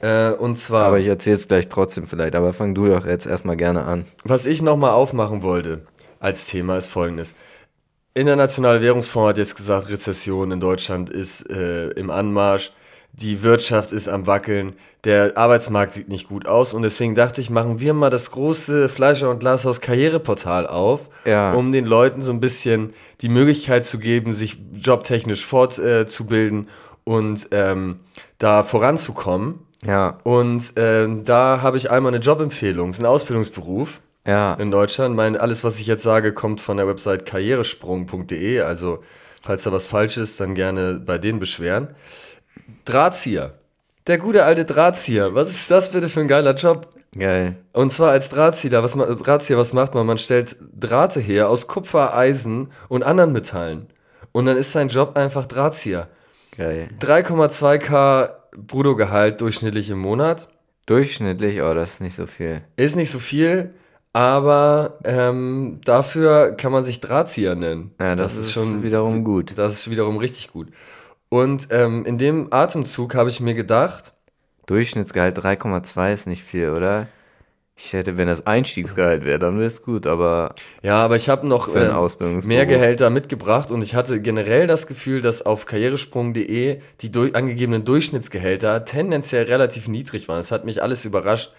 Äh, und zwar, Aber ich erzähle es gleich trotzdem vielleicht, aber fang du doch jetzt erstmal gerne an. was ich nochmal aufmachen wollte als Thema ist folgendes. Internationale Währungsfonds hat jetzt gesagt, Rezession in Deutschland ist äh, im Anmarsch, die Wirtschaft ist am Wackeln, der Arbeitsmarkt sieht nicht gut aus und deswegen dachte ich, machen wir mal das große Fleischer- und Glashaus Karriereportal auf, Ja. um den Leuten so ein bisschen die Möglichkeit zu geben, sich jobtechnisch fortzubilden äh, und ähm, da voranzukommen. Ja, Und ähm, da habe ich einmal eine Jobempfehlung, es ist ein Ausbildungsberuf ja, in Deutschland. Mein, alles, was ich jetzt sage, kommt von der Website karrieresprung.de. Also, falls da was falsch ist, dann gerne bei denen beschweren. Drahtzieher. Der gute alte Drahtzieher. Was ist das bitte für ein geiler Job? geil. Und zwar als Drahtzieher. Was, ma- Drahtzieher, was macht man? Man stellt Drahte her aus Kupfer, Eisen und anderen Metallen. Und dann ist sein Job einfach Drahtzieher. Geil. 3,2k Bruttogehalt durchschnittlich im Monat. Durchschnittlich, oh, das ist nicht so viel. Ist nicht so viel, aber ähm, dafür kann man sich Drahtzieher nennen. Ja, das, ist schon wiederum gut. Das ist wiederum richtig gut. Und ähm, in dem Atemzug habe ich mir gedacht, Durchschnittsgehalt 3,2 ist nicht viel, oder? Ich hätte, wenn das Einstiegsgehalt wäre, dann wäre es gut, aber ja, aber ich habe noch ähm, Ausbildungsberuf. mehr Gehälter mitgebracht und ich hatte generell das Gefühl, dass auf karrieresprung.de die durch, angegebenen Durchschnittsgehälter tendenziell relativ niedrig waren. Es hat mich alles überrascht,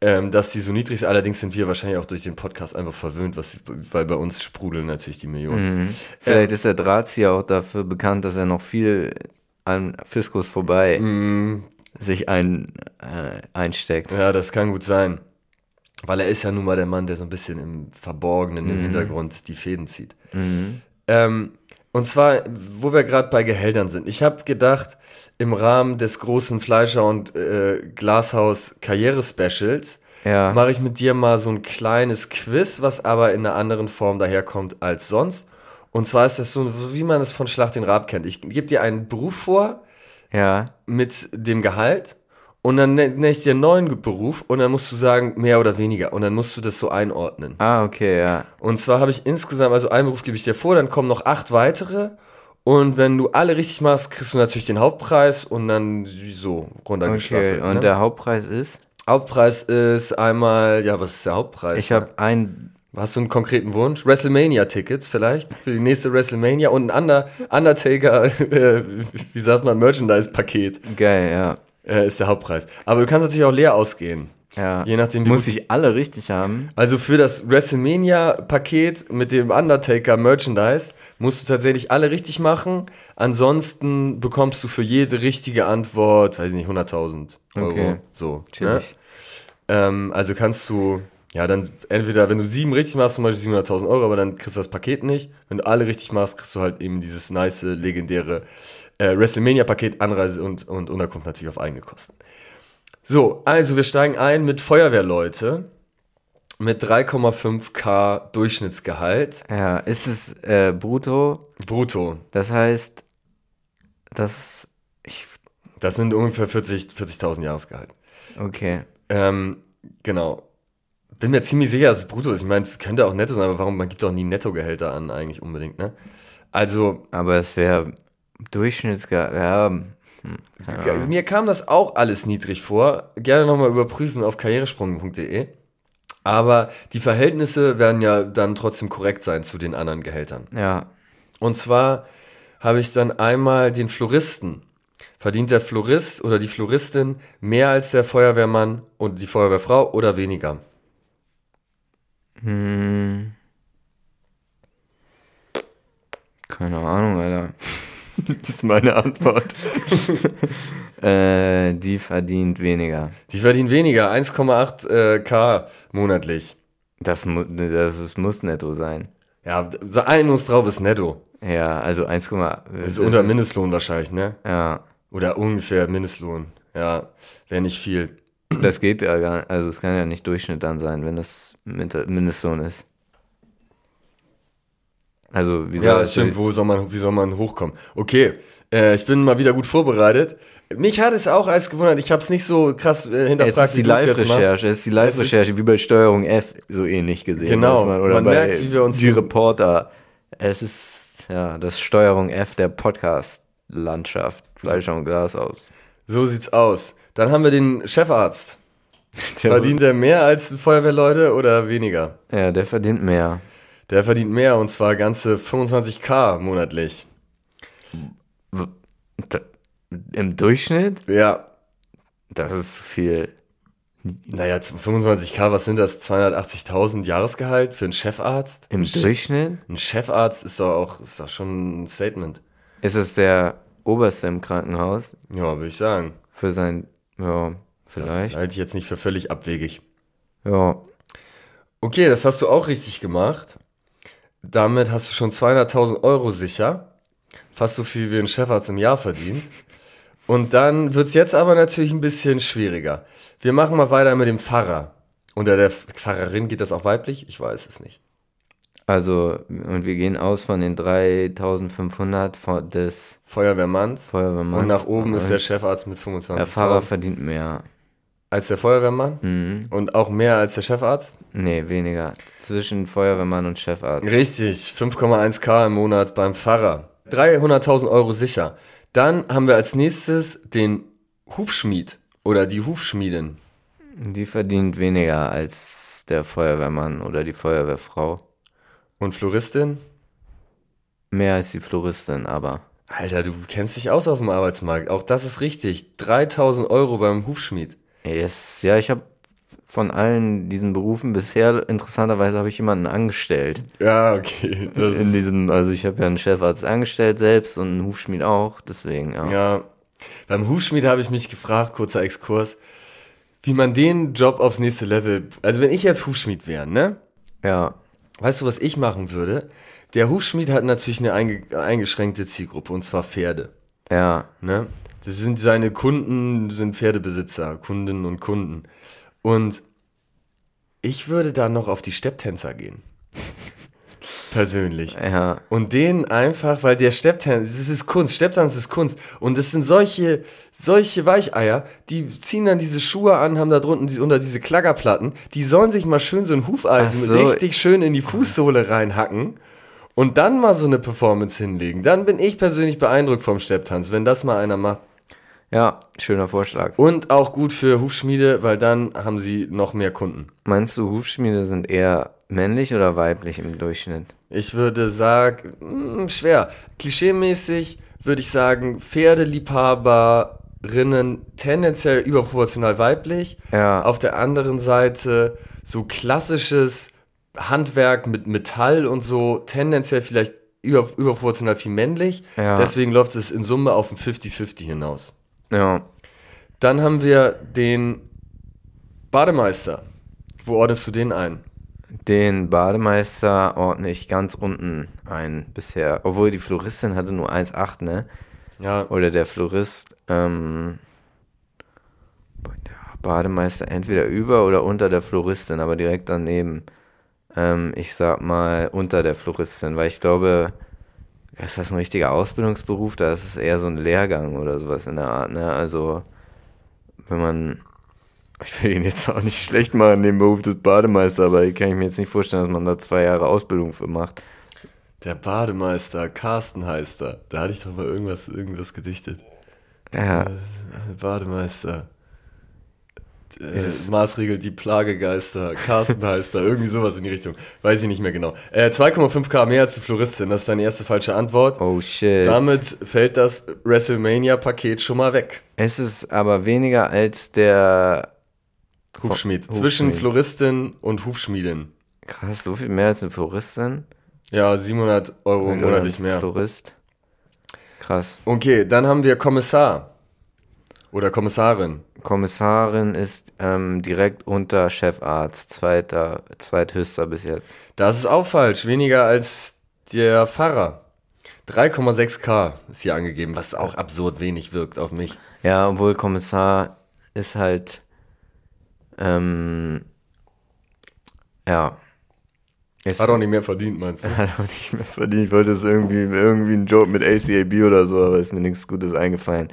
ähm, dass die so niedrig sind. Allerdings sind wir wahrscheinlich auch durch den Podcast einfach verwöhnt, was, weil bei uns sprudeln natürlich die Millionen. vielleicht ist der Drahtzieher auch dafür bekannt, dass er noch viel an Fiskus vorbei Mm, sich ein, äh, einsteckt. Ja, das kann gut sein. Weil er ist ja nun mal der Mann, der so ein bisschen im Verborgenen, im Hintergrund die Fäden zieht. Ähm, und zwar, wo wir gerade bei Gehältern sind. Ich habe gedacht, im Rahmen des großen Fleischer- und äh, Glashaus-Karriere-Specials Ja. mache ich mit dir mal so ein kleines Quiz, was aber in einer anderen Form daherkommt als sonst. Und zwar ist das so, wie man es von Schlag den Rab kennt. Ich gebe dir einen Beruf vor, Ja. mit dem Gehalt und dann ne- nenne ich dir einen neuen Beruf und dann musst du sagen, mehr oder weniger. Und dann musst du das so einordnen. Ah, okay, ja. Und zwar habe ich insgesamt, also einen Beruf gebe ich dir vor, dann kommen noch acht weitere Und wenn du alle richtig machst, kriegst du natürlich den Hauptpreis und dann so runtergestaffelt. Okay, und ne? der Hauptpreis ist? Hauptpreis ist einmal, ja, was ist der Hauptpreis? Ich habe ein Hast du einen konkreten Wunsch? WrestleMania-Tickets vielleicht für die nächste WrestleMania und ein Under Undertaker, äh, wie sagt man, Merchandise-Paket geil, ja. Äh, ist der Hauptpreis. Aber du kannst natürlich auch leer ausgehen. Ja. Je nachdem, Muss ich alle richtig haben? Also für das WrestleMania-Paket mit dem Undertaker-Merchandise musst du tatsächlich alle richtig machen. Ansonsten bekommst du für jede richtige Antwort, weiß ich nicht, 100.000 Euro. Okay. So. Ne? Ähm, also kannst du, ja, dann entweder, wenn du sieben richtig machst, zum Beispiel 700.000 Euro, aber dann kriegst du das Paket nicht. Wenn du alle richtig machst, kriegst du halt eben dieses nice, legendäre äh, WrestleMania-Paket, Anreise und, und Unterkunft natürlich auf eigene Kosten. So, also wir steigen ein mit Feuerwehrleute mit 3,5k Durchschnittsgehalt Ja, ist es äh, brutto? brutto. Das heißt, das. Ich, Das sind ungefähr 40 40.000 Jahresgehalt. okay. Ähm, genau. Bin mir ziemlich sicher, dass es brutto ist. Ich meine, könnte auch netto sein, aber warum? Man gibt doch nie Nettogehälter an, eigentlich unbedingt, ne? Also, Aber es wäre Durchschnittsgehalt. Ja, hm, keine also mir kam das auch alles niedrig vor. Gerne nochmal überprüfen auf karrieresprung.de. Aber die Verhältnisse werden ja dann trotzdem korrekt sein zu den anderen Gehältern. ja. Und zwar habe ich dann einmal den Floristen. Verdient der Florist oder die Floristin mehr als der Feuerwehrmann und die Feuerwehrfrau oder weniger? Hm. Keine Ahnung, Alter. Das ist meine Antwort. äh, die verdient weniger. Die verdienen weniger, 1,8 äh, K monatlich. Das, mu das, das muss netto sein. Ja, so ein uns drauf ist netto. Ja, also 1, Das ist unter Mindestlohn wahrscheinlich, ne? Ja, Oder ungefähr Mindestlohn. Ja, wäre nicht viel. das geht ja gar nicht. Also es kann ja nicht Durchschnitt dann sein, wenn das Min- Mindestlohn ist. Also, wie soll Ja, das stimmt, wo soll man, wie soll man hochkommen? Okay, äh, ich bin mal wieder gut vorbereitet. Mich hat es auch als gewundert, ich habe es nicht so krass äh, Es hinterfragt, ist die es jetzt machst. Live-Recherche, es ist die Live-Recherche, wie bei Steuerung F so ähnlich gesehen. Genau, Man, oder man bei merkt, wie wir uns die Reporter. Es ist ja das Steuerung F der Podcast-Landschaft. Fleisch und Glas aus. So sieht's aus. Dann haben wir den Chefarzt. Der, Verdient er mehr als Feuerwehrleute oder weniger? ja, der verdient mehr. Der verdient mehr und zwar ganze 25k monatlich. Im Durchschnitt? Ja, Das ist zu viel. naja, 25k, was sind das? 280.000 Jahresgehalt für einen Chefarzt? Im Durchschnitt? ein Chefarzt ist doch auch ist doch schon ein Statement. Ist es der Oberste im Krankenhaus Ja, würde ich sagen. für sein, ja, vielleicht. Halte ich jetzt nicht für völlig abwegig. Ja, Okay, das hast du auch richtig gemacht. Damit hast du schon 200.000 Euro sicher. Fast so viel wie ein Chefarzt im Jahr verdient. Und dann wird es jetzt aber natürlich ein bisschen schwieriger. Wir machen mal weiter mit dem Pfarrer. Unter der Pfarrerin geht das auch weiblich? Ich weiß es nicht. also, und wir gehen aus von den 3500 von des Feuerwehrmanns. Feuerwehrmanns. Und nach oben ist der Chefarzt mit 25.000. Der Fahrer verdient mehr. Als der Feuerwehrmann. Mhm. Und auch mehr als der Chefarzt. Nee, weniger. Zwischen Feuerwehrmann und Chefarzt. Richtig, 5,1k im Monat beim Pfarrer. 300.000 Euro sicher. Dann haben wir als nächstes den Hufschmied oder die Hufschmiedin. Die verdient weniger als der Feuerwehrmann oder die Feuerwehrfrau. Und Floristin? Mehr als die Floristin, aber. Alter, du kennst dich aus auf dem Arbeitsmarkt. Auch das ist richtig. 3.000 Euro beim Hufschmied. Yes. Ja, ich habe von allen diesen Berufen bisher, interessanterweise, habe ich jemanden angestellt. Ja, okay. In diesem, also ich habe ja einen Chefarzt angestellt selbst und einen Hufschmied auch, deswegen, ja. Ja, beim Hufschmied habe ich mich gefragt, kurzer Exkurs, wie man den Job aufs nächste Level, also wenn ich jetzt Hufschmied wäre, ne? Ja. Weißt du, was ich machen würde? Der Hufschmied hat natürlich eine einge eingeschränkte Zielgruppe und zwar Pferde, Ja. ne? Das sind seine Kunden, sind Pferdebesitzer, Kundinnen und Kunden. Und ich würde da noch auf die Stepptänzer gehen. Persönlich. Ja. Und den einfach, weil der Stepptanz, das ist Kunst, Stepptanz ist Kunst. Und das sind solche, solche Weicheier, die ziehen dann diese Schuhe an, haben da drunten die, unter diese Klackerplatten, die sollen sich mal schön so ein Hufeisen so. richtig schön in die Fußsohle reinhacken und dann mal so eine Performance hinlegen. Dann bin ich persönlich beeindruckt vom Stepptanz, wenn das mal einer macht. Ja, schöner Vorschlag. Und auch gut für Hufschmiede, weil dann haben sie noch mehr Kunden. Meinst du, Hufschmiede sind eher männlich oder weiblich im Durchschnitt? Ich würde sagen, mh, schwer. Klischeemäßig würde ich sagen, Pferdeliebhaberinnen tendenziell überproportional weiblich. Ja. Auf der anderen Seite so klassisches Handwerk mit Metall und so, tendenziell vielleicht über, überproportional viel männlich. Ja. Deswegen läuft es in Summe auf ein 50-50 hinaus. Ja. Dann haben wir den Bademeister. Wo ordnest du den ein? Den Bademeister ordne ich ganz unten ein bisher. Obwohl die Floristin hatte nur 1,8, ne? Ja, Oder der Florist, ähm, der Bademeister entweder über oder unter der Floristin, aber direkt daneben. Ähm, ich sag mal unter der Floristin, weil ich glaube, ist das ein richtiger Ausbildungsberuf? Da ist es eher so ein Lehrgang oder sowas in der Art, ne? Also, wenn man, ich will ihn jetzt auch nicht schlecht machen, den Beruf des Bademeisters, aber ich kann ich mir jetzt nicht vorstellen, dass man da zwei Jahre Ausbildung für macht. der Bademeister, Carsten heißt er. Da hatte ich doch mal irgendwas, irgendwas gedichtet. Ja, Bademeister. Äh, maßregelt die Plagegeister. Carsten heißt er. Irgendwie sowas in die Richtung. Weiß ich nicht mehr genau. Äh, 2,5k mehr als die Floristin. Das ist deine erste falsche Antwort. oh shit. Damit fällt das WrestleMania-Paket schon mal weg. Es ist aber weniger als der Hufschmied. Hufschmied. Zwischen Floristin und Hufschmiedin. Krass, so viel mehr als eine Floristin? Ja, 700 Euro monatlich mehr. Florist. Krass. Okay, dann haben wir Kommissar. Oder Kommissarin. Kommissarin ist ähm, direkt unter Chefarzt, zweiter, zweithöchster bis jetzt. Das ist auch falsch. Weniger als der Pfarrer. 3,6k ist hier angegeben, was auch absurd wenig wirkt auf mich. Ja, obwohl Kommissar ist halt, ähm, ja. Ist, Hat auch nicht mehr verdient, meinst du? hat auch nicht mehr verdient. Ich wollte es irgendwie, irgendwie ein Joke mit ACAB oder so, aber ist mir nichts Gutes eingefallen.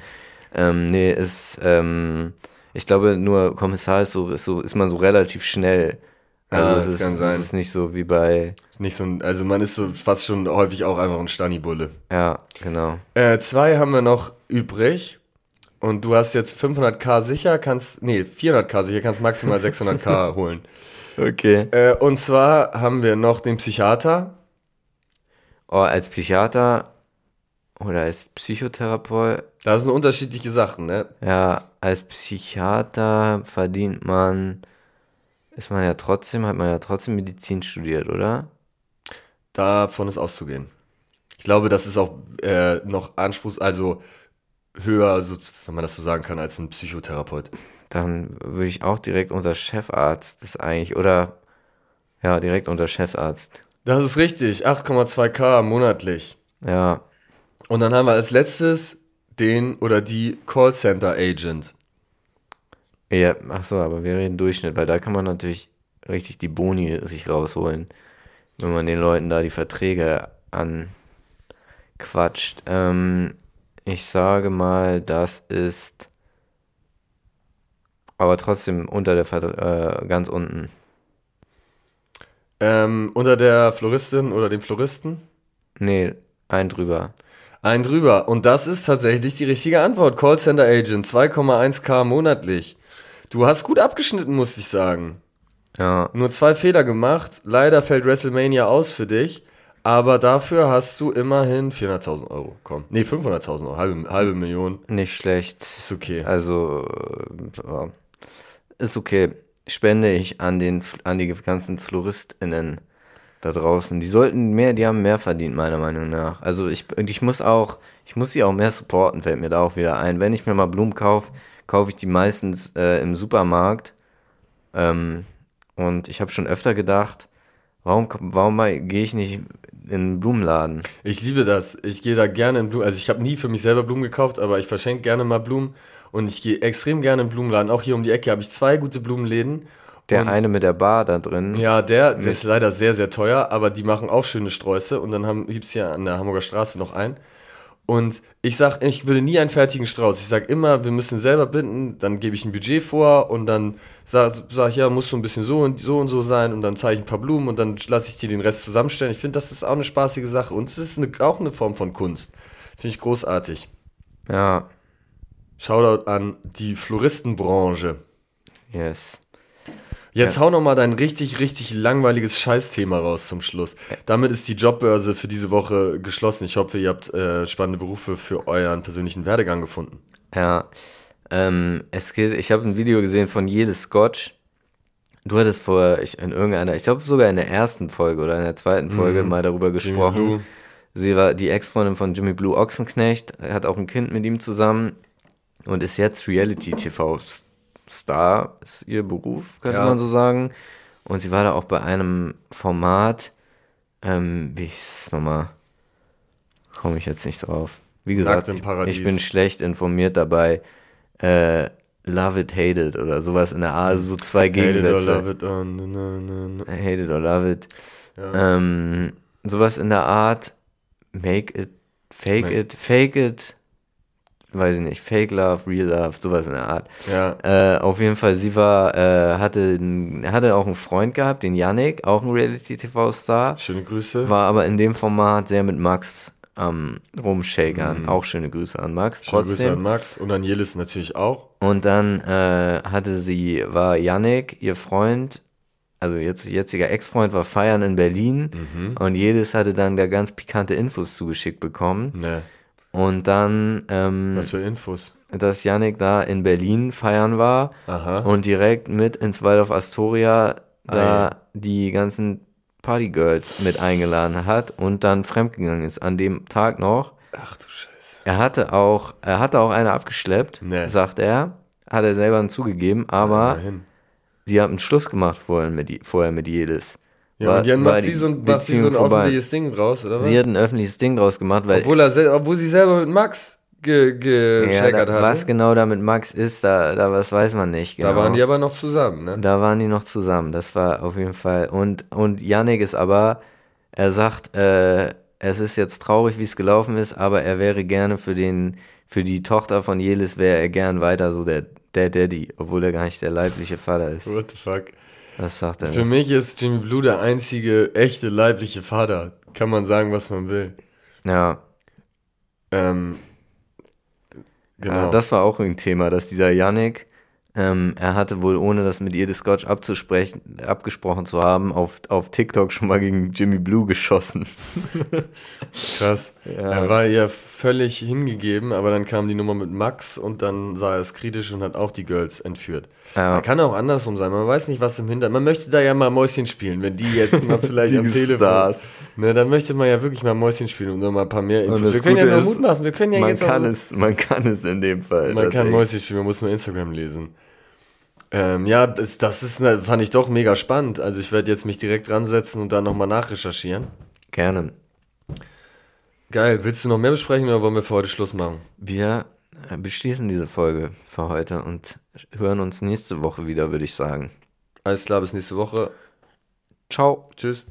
Ähm, nee, ist, ähm, ich glaube nur Kommissar ist so, ist so, ist man so relativ schnell. Also Ja, es das ist, kann sein. ist nicht so wie bei, Nicht so ein, also man ist so fast schon häufig auch einfach ein Stani-Bulle. ja, genau. Äh, zwei haben wir noch übrig. Und du hast jetzt 500k sicher, kannst, nee, 400k sicher, kannst maximal 600k holen. Okay. Äh, und zwar haben wir noch den Psychiater. Oh, als Psychiater oder als Psychotherapeut, Das sind unterschiedliche Sachen, ne? ja, als Psychiater verdient man, ist man ja trotzdem, hat man ja trotzdem Medizin studiert, oder? Davon ist auszugehen. Ich glaube, das ist auch äh, noch Anspruchs, also höher, so, wenn man das so sagen kann, als ein Psychotherapeut. Dann würde ich auch direkt unter Chefarzt, das eigentlich, oder, ja, direkt unter Chefarzt. Das ist richtig, 8,2k monatlich. Ja, Und dann haben wir als letztes den oder die Callcenter Agent. ja, ach so, aber wir reden Durchschnitt, weil da kann man natürlich richtig die Boni sich rausholen, wenn man den Leuten da die Verträge anquatscht. Ähm, ich sage mal, das ist aber trotzdem unter der Ver äh, ganz unten. Ähm, unter der Floristin oder dem Floristen? Nee, ein drüber. Ein drüber. Und das ist tatsächlich die richtige Antwort. Callcenter Agent, 2,1k monatlich. Du hast gut abgeschnitten, muss ich sagen. Ja, Nur zwei Fehler gemacht. Leider fällt WrestleMania aus für dich. Aber dafür hast du immerhin 400.000 Euro. Komm. Nee, 500.000 Euro. Halbe, halbe Million. nicht schlecht. Ist okay. Also, ist okay. Spende ich an den, an die ganzen FloristInnen da draußen. Die sollten mehr, die haben mehr verdient, meiner Meinung nach. Also ich, ich muss auch, ich muss sie auch mehr supporten, fällt mir da auch wieder ein. Wenn ich mir mal Blumen kaufe, kaufe ich die meistens äh, im Supermarkt. Ähm, und ich habe schon öfter gedacht, warum, warum gehe ich nicht in einen Blumenladen? Ich liebe das. Ich gehe da gerne in Blumen. Also ich habe nie für mich selber Blumen gekauft, aber ich verschenke gerne mal Blumen. Und ich gehe extrem gerne in den Blumenladen. Auch hier um die Ecke habe ich zwei gute Blumenläden. Der Und- eine mit der Bar da drin. Ja, der, der ist leider sehr, sehr teuer, aber die machen auch schöne Sträuße und dann haben, gibt's hier an der Hamburger Straße noch einen. Und ich sag, ich würde nie einen fertigen Strauß. Ich sag immer, wir müssen selber binden, dann gebe ich ein Budget vor und dann sag, sag ich, ja, muss so ein bisschen so und so und so sein und dann zeige ich ein paar Blumen und dann lasse ich dir den Rest zusammenstellen. Ich finde, das ist auch eine spaßige Sache und es ist eine, auch eine Form von Kunst. Finde ich großartig. Ja, Shoutout an die Floristenbranche. yes. Jetzt hau noch mal dein richtig, richtig langweiliges Scheißthema raus zum Schluss. Damit ist die Jobbörse für diese Woche geschlossen. Ich hoffe, ihr habt äh, spannende Berufe für euren persönlichen Werdegang gefunden. Ja, ähm, es geht, ich habe ein Video gesehen von jedes Scotch. Du hattest vor, ich, in irgendeiner, ich glaube sogar in der ersten Folge oder in der zweiten Folge mal darüber Mhm. Jimmy gesprochen. Blue. Sie war die Ex-Freundin von Jimmy Blue Ochsenknecht, hat auch ein Kind mit ihm zusammen und ist jetzt Reality-TV-Star, ist ihr Beruf, könnte Ja. man so sagen. Und sie war da auch bei einem Format, ähm, wie hieß es nochmal? Komme ich jetzt nicht drauf. Wie gesagt, ich, bin schlecht informiert dabei. Äh, Love it, hate it oder sowas in der Art, also so zwei Hate it or Gegensätze. love it, oh, na, na, na. Hate it or love it. Ja. Ähm, sowas in der Art, make it, fake Nee. it, fake it, weiß ich nicht, fake love, real love, sowas in der Art. Ja. Äh, auf jeden Fall, sie war, äh, hatte, hatte auch einen Freund gehabt, den Yannick, auch ein Reality-TV-Star, Schöne Grüße. war aber in dem Format sehr mit Max am Rumshakern. Auch schöne Grüße an Max, Mhm. Schöne Grüße trotzdem. an Max und an Jelis natürlich auch. Und dann äh, hatte sie, war Yannick, ihr Freund, also jetzt jetziger Ex-Freund, war feiern in Berlin Mhm. und jedes hatte dann da ganz pikante Infos zugeschickt bekommen. Ne, Und dann, ähm, was für Infos. dass Yannick da in Berlin feiern war Aha. und direkt mit ins Waldorf Astoria da Ei. die ganzen Partygirls mit eingeladen hat und dann fremdgegangen ist an dem Tag noch. Ach du Scheiße. Er hatte auch, er hatte auch eine abgeschleppt, Nee. sagt er. Hat er selber zugegeben, aber Immerhin. sie haben einen Schluss gemacht vorher mit, vorher mit Jedes. Ja, War- und dann macht sie so ein, macht sie so ein vorbei. öffentliches Ding draus, oder was? Sie hat ein öffentliches Ding draus gemacht, weil obwohl, er obwohl sie selber mit Max ge ja, geschäkert da, hat. was genau da mit Max ist, da, da was weiß man nicht. Genau. Da waren die aber noch zusammen, ne? Da waren die noch zusammen, das war auf jeden Fall. Und, und Yannick ist aber, er sagt, äh, es ist jetzt traurig, wie es gelaufen ist, aber er wäre gerne für den, für die Tochter von Jelis wäre er gern weiter so der, der Daddy, obwohl er gar nicht der leibliche Vater ist. What the fuck? Das sagt er. Für das. mich ist Jimmy Blue der einzige echte leibliche Vater. Kann man sagen, was man will. Ja, Ähm, genau. ja, das war auch ein Thema, dass dieser Yannick, ähm, er hatte wohl, ohne das mit ihr des Scotch abzusprechen, abgesprochen zu haben, auf, auf TikTok schon mal gegen Jimmy Blue geschossen. Krass. Er war ihr völlig hingegeben, aber dann kam die Nummer mit Max und dann sah er es kritisch und hat auch die Girls entführt. Ja. Kann auch andersrum sein. Man weiß nicht, was im Hintergrund. Man möchte da ja mal Mäuschen spielen, wenn die jetzt mal vielleicht Die am Telefon. Stars. Ne, dann möchte man ja wirklich mal Mäuschen spielen und noch mal ein paar mehr Infos. das Wir können ja Gute nur Mut machen. Wir können ja man jetzt kann auch, es, man kann es in dem Fall. Man kann. Mäuschen spielen, man muss nur Instagram lesen. Ähm, ja, das, das ist, ne- fand ich doch mega spannend. Also ich werde jetzt mich direkt dran setzen und dann nochmal nachrecherchieren. Gerne. Geil. Willst du noch mehr besprechen oder wollen wir für heute Schluss machen? Wir äh, beschließen diese Folge für heute und hören uns nächste Woche wieder, würde ich sagen. Alles klar, bis nächste Woche. Ciao. Tschüss.